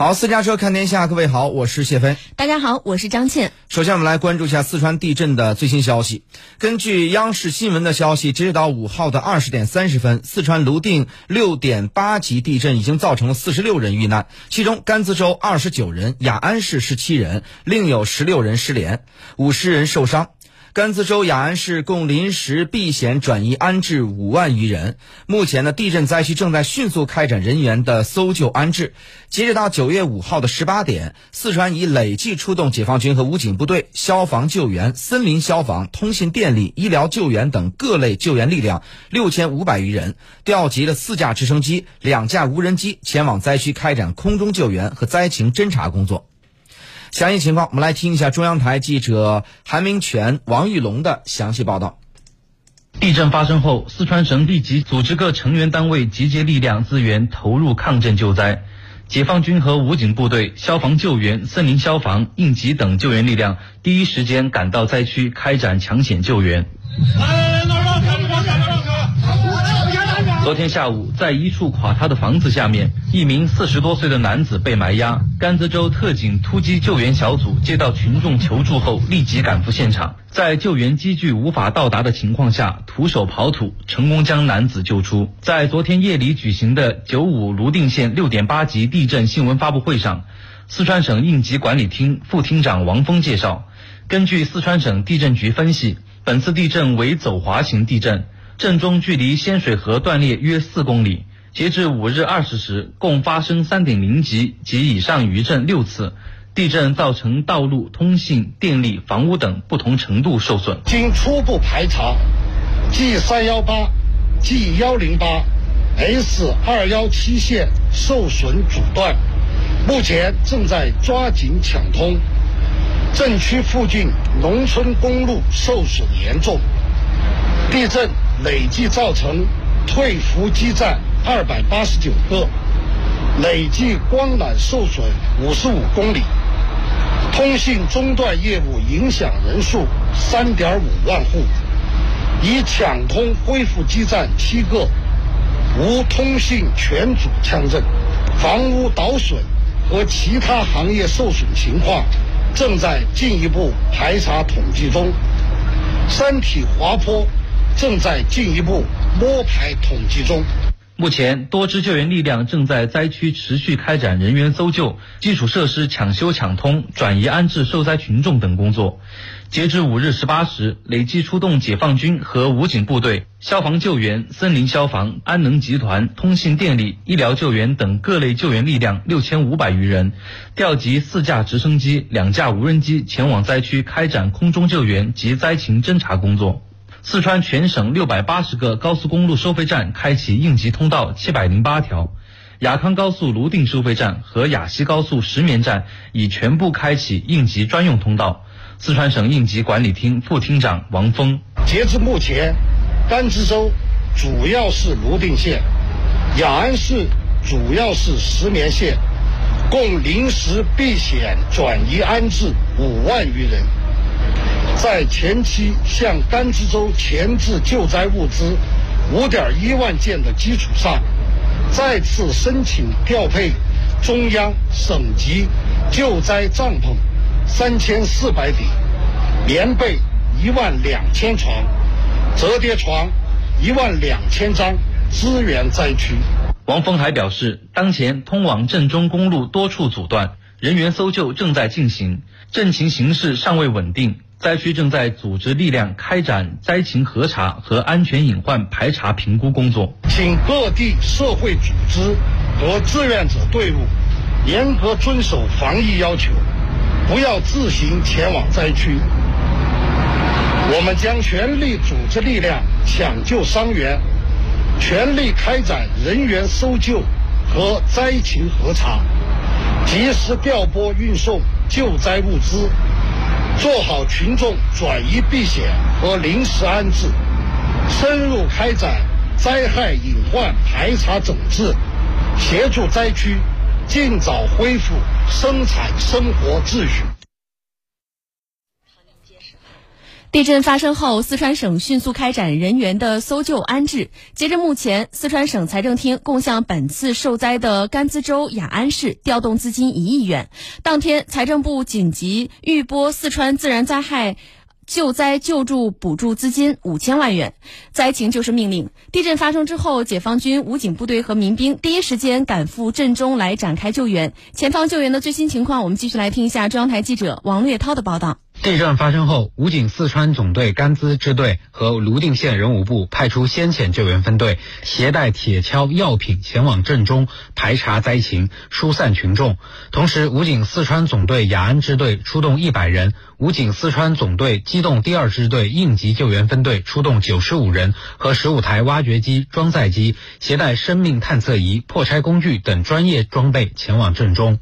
好，私家车看天下，各位好，我是谢飞。大家好，我是张倩。首先，我们来关注一下四川地震的最新消息。根据央视新闻的消息，截止到五号的二十点三十分，四川泸定六点八级地震已经造成了四十六人遇难，其中甘孜州二十九人，雅安市十七人，另有十六人失联，五十人受伤。甘孜州雅安市共临时避险转移安置五万余人。目前呢，地震灾区正在迅速开展人员的搜救安置。截止到九月五号的十八点，四川已累计出动解放军和武警部队、消防救援、森林消防、通信电力、医疗救援等各类救援力量六千五百余人，调集了四架直升机、两架无人机前往灾区开展空中救援和灾情侦查工作。详细情况，我们来听一下中央台记者韩明全、王玉龙的详细报道。地震发生后，四川省立即组织各成员单位集结力量资源，投入抗震救灾。解放军和武警部队、消防救援、森林消防、应急等救援力量第一时间赶到灾区开展抢险救援。昨天下午，在一处垮塌的房子下面，一名四十多岁的男子被埋压。甘孜州特警突击救援小组接到群众求助后，立即赶赴现场，在救援机具无法到达的情况下，徒手刨土，成功将男子救出。在昨天夜里举行的九五泸定县六点八级地震新闻发布会上，四川省应急管理厅副厅长王峰介绍，根据四川省地震局分析，本次地震为走滑型地震。震中距离仙水河断裂约四公里。截至五日二十时，共发生三点零级及以上余震六次。地震造成道路、通信、电力、房屋等不同程度受损。经初步排查，G 三幺八、G 幺零八、S 二幺七线受损阻断，目前正在抓紧抢通。震区附近农村公路受损严重。地震。累计造成退服基站二百八十九个，累计光缆受损五十五公里，通信中断业务影响人数三点五万户，已抢通恢复基站七个，无通信全组枪震，房屋倒损和其他行业受损情况正在进一步排查统计中，山体滑坡。正在进一步摸排统计中。目前，多支救援力量正在灾区持续开展人员搜救、基础设施抢修抢通、转移安置受灾群众等工作。截至五日十八时，累计出动解放军和武警部队、消防救援、森林消防、安能集团、通信电力、医疗救援等各类救援力量六千五百余人，调集四架直升机、两架无人机前往灾区开展空中救援及灾情侦察工作。四川全省六百八十个高速公路收费站开启应急通道七百零八条，雅康高速泸定收费站和雅西高速石棉站已全部开启应急专用通道。四川省应急管理厅副厅长王峰：截至目前，甘孜州主要是泸定县，雅安市主要是石棉县，共临时避险转移安置五万余人。在前期向甘孜州前置救灾物资五点一万件的基础上，再次申请调配中央、省级救灾帐篷三千四百顶、棉被一万两千床、折叠床一万两千张，支援灾区。王峰还表示，当前通往震中公路多处阻断，人员搜救正在进行，震情形势尚未稳定。灾区正在组织力量开展灾情核查和安全隐患排查评估工作，请各地社会组织和志愿者队伍严格遵守防疫要求，不要自行前往灾区。我们将全力组织力量抢救伤员，全力开展人员搜救和灾情核查，及时调拨运送救灾物资。做好群众转移避险和临时安置，深入开展灾害隐患排查整治，协助灾区尽早恢复生产生活秩序。地震发生后，四川省迅速开展人员的搜救安置。截至目前，四川省财政厅共向本次受灾的甘孜州雅安市调动资金一亿元。当天，财政部紧急预拨四川自然灾害。救灾救助补助资金五千万元，灾情就是命令。地震发生之后，解放军武警部队和民兵第一时间赶赴震中来展开救援。前方救援的最新情况，我们继续来听一下中央台记者王略涛的报道。地震发生后，武警四川总队甘孜支队和泸定县人武部派出先遣救援分队，携带铁锹、药品前往震中排查灾情、疏散群众。同时，武警四川总队雅安支队出动一百人，武警四川总队机动第二支队应急救援分队出动九十五人和十五台挖掘机、装载机，携带生命探测仪、破拆工具等专业装备前往震中。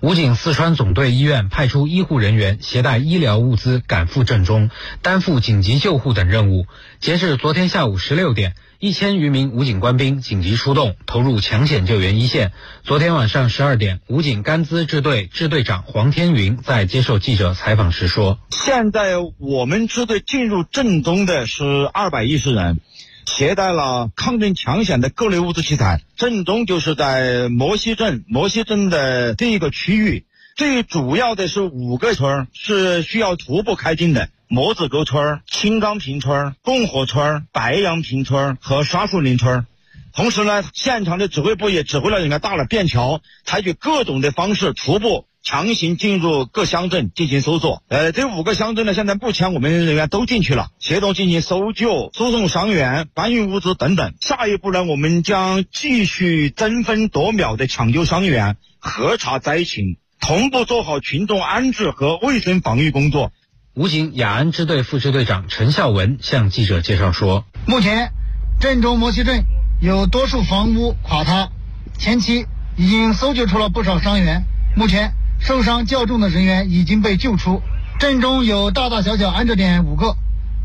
武警四川总队医院派出医护人员，携带医疗。物资赶赴震中，担负紧急救护等任务。截至昨天下午十六点，一千余名武警官兵紧急出动，投入抢险救援一线。昨天晚上十二点，武警甘孜支队支队长黄天云在接受记者采访时说：“现在我们支队进入震中的是二百一十人，携带了抗震抢险的各类物资器材。震中就是在摩西镇，摩西镇的这一个区域。”最主要的是五个村是需要徒步开进的：磨子沟村、青冈坪村、共和村、白杨坪村和沙树林村。同时呢，现场的指挥部也指挥了人员搭了便桥，采取各种的方式徒步强行进入各乡镇进行搜索。呃，这五个乡镇呢，现在目前我们人员都进去了，协同进行搜救、输送伤员、搬运物资等等。下一步呢，我们将继续争分夺秒的抢救伤员、核查灾情。同步做好群众安置和卫生防御工作。武警雅安支队副支队长陈孝文向记者介绍说：“目前，镇中摩西镇有多处房屋垮塌，前期已经搜救出了不少伤员。目前受伤较重的人员已经被救出。镇中有大大小小安置点五个，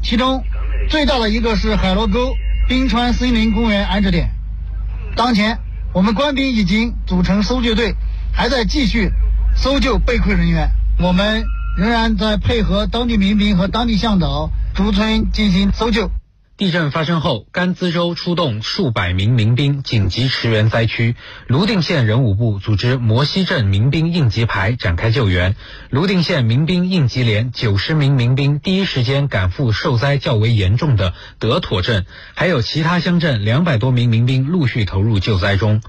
其中最大的一个是海螺沟冰川森林公园安置点。当前，我们官兵已经组成搜救队，还在继续。”搜救被困人员，我们仍然在配合当地民兵和当地向导逐村进行搜救。地震发生后，甘孜州出动数百名民兵紧急驰援灾区。泸定县人武部组织摩西镇民兵应急排展开救援。泸定县民兵应急连九十名民兵第一时间赶赴受灾较为严重的德妥镇，还有其他乡镇两百多名民兵陆续投入救灾中。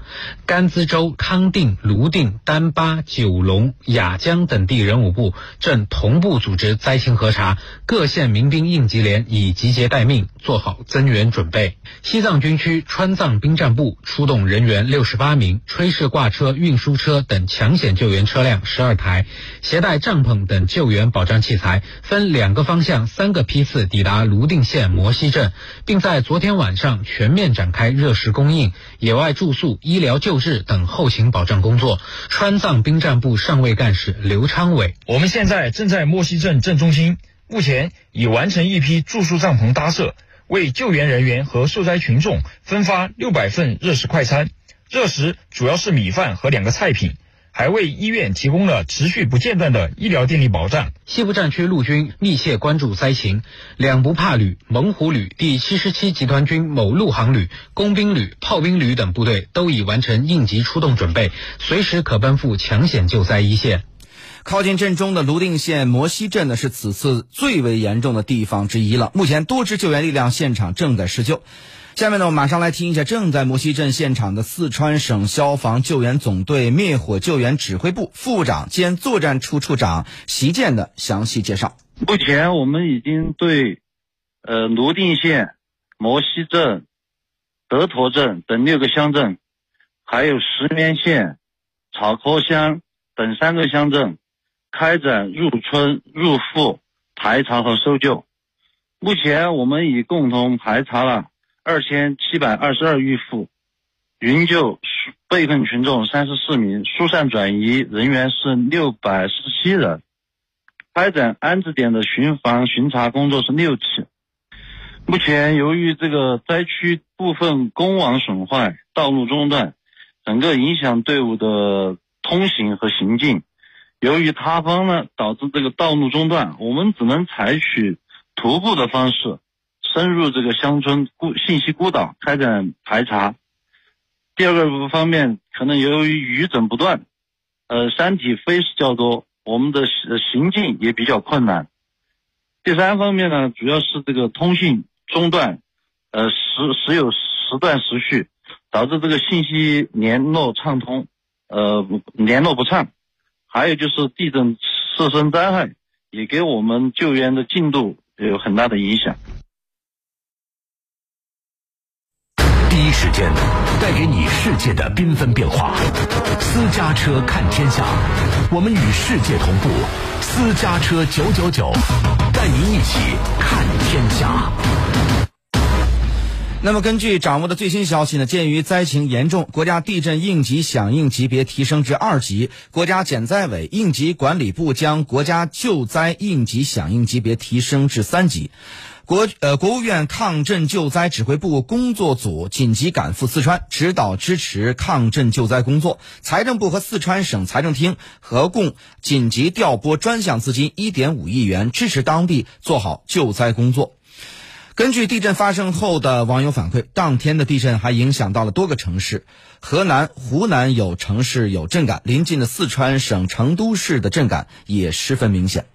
甘孜州康定、泸定、丹巴、九龙、雅江等地人武部正同步组织灾情核查，各县民兵应急连已集结待命，做。做好增援准备。西藏军区川藏兵站部出动人员六十八名，炊事挂车、运输车等抢险救援车辆十二台，携带帐篷等救援保障器材，分两个方向、三个批次抵达泸定县摩西镇，并在昨天晚上全面展开热食供应、野外住宿、医疗救治等后勤保障工作。川藏兵站部上尉干事刘昌伟：我们现在正在摩西镇镇中心，目前已完成一批住宿帐篷搭设。为救援人员和受灾群众分发六百份热食快餐，热食主要是米饭和两个菜品，还为医院提供了持续不间断的医疗电力保障。西部战区陆军密切关注灾情，两不怕旅、猛虎旅、第七十七集团军某陆航旅、工兵旅、炮兵旅等部队都已完成应急出动准备，随时可奔赴抢险救灾一线。靠近震中的泸定县摩西镇呢，是此次最为严重的地方之一了。目前多支救援力量现场正在施救。下面呢，我马上来听一下正在摩西镇现场的四川省消防救援总队灭火救援指挥部副长兼作战处处长席建的详细介绍。目前我们已经对，呃，泸定县、摩西镇、德坨镇等六个乡镇，还有石棉县、草坡乡等三个乡镇。开展入村入户排查和搜救，目前我们已共同排查了二千七百二十二余户，营救被困群众三十四名，疏散转移人员是六百十七人，开展安置点的巡防巡查工作是六起。目前由于这个灾区部分公网损坏，道路中断，整个影响队伍的通行和行进。由于塌方呢，导致这个道路中断，我们只能采取徒步的方式深入这个乡村孤信息孤岛开展排查。第二个方面，可能由于雨整不断，呃，山体飞石较多，我们的行进也比较困难。第三方面呢，主要是这个通信中断，呃，时时有时断时续，导致这个信息联络畅通，呃，联络不畅。还有就是地震次生灾害，也给我们救援的进度有很大的影响。第一时间带给你世界的缤纷变化，私家车看天下，我们与世界同步。私家车九九九，带您一起看天下。那么，根据掌握的最新消息呢，鉴于灾情严重，国家地震应急响应级别提升至二级，国家减灾委应急管理部将国家救灾应急响应级别提升至三级。国呃，国务院抗震救灾指挥部工作组紧急赶赴四川，指导支持抗震救灾工作。财政部和四川省财政厅合共紧急调拨专项资金一点五亿元，支持当地做好救灾工作。根据地震发生后的网友反馈，当天的地震还影响到了多个城市，河南、湖南有城市有震感，临近的四川省成都市的震感也十分明显。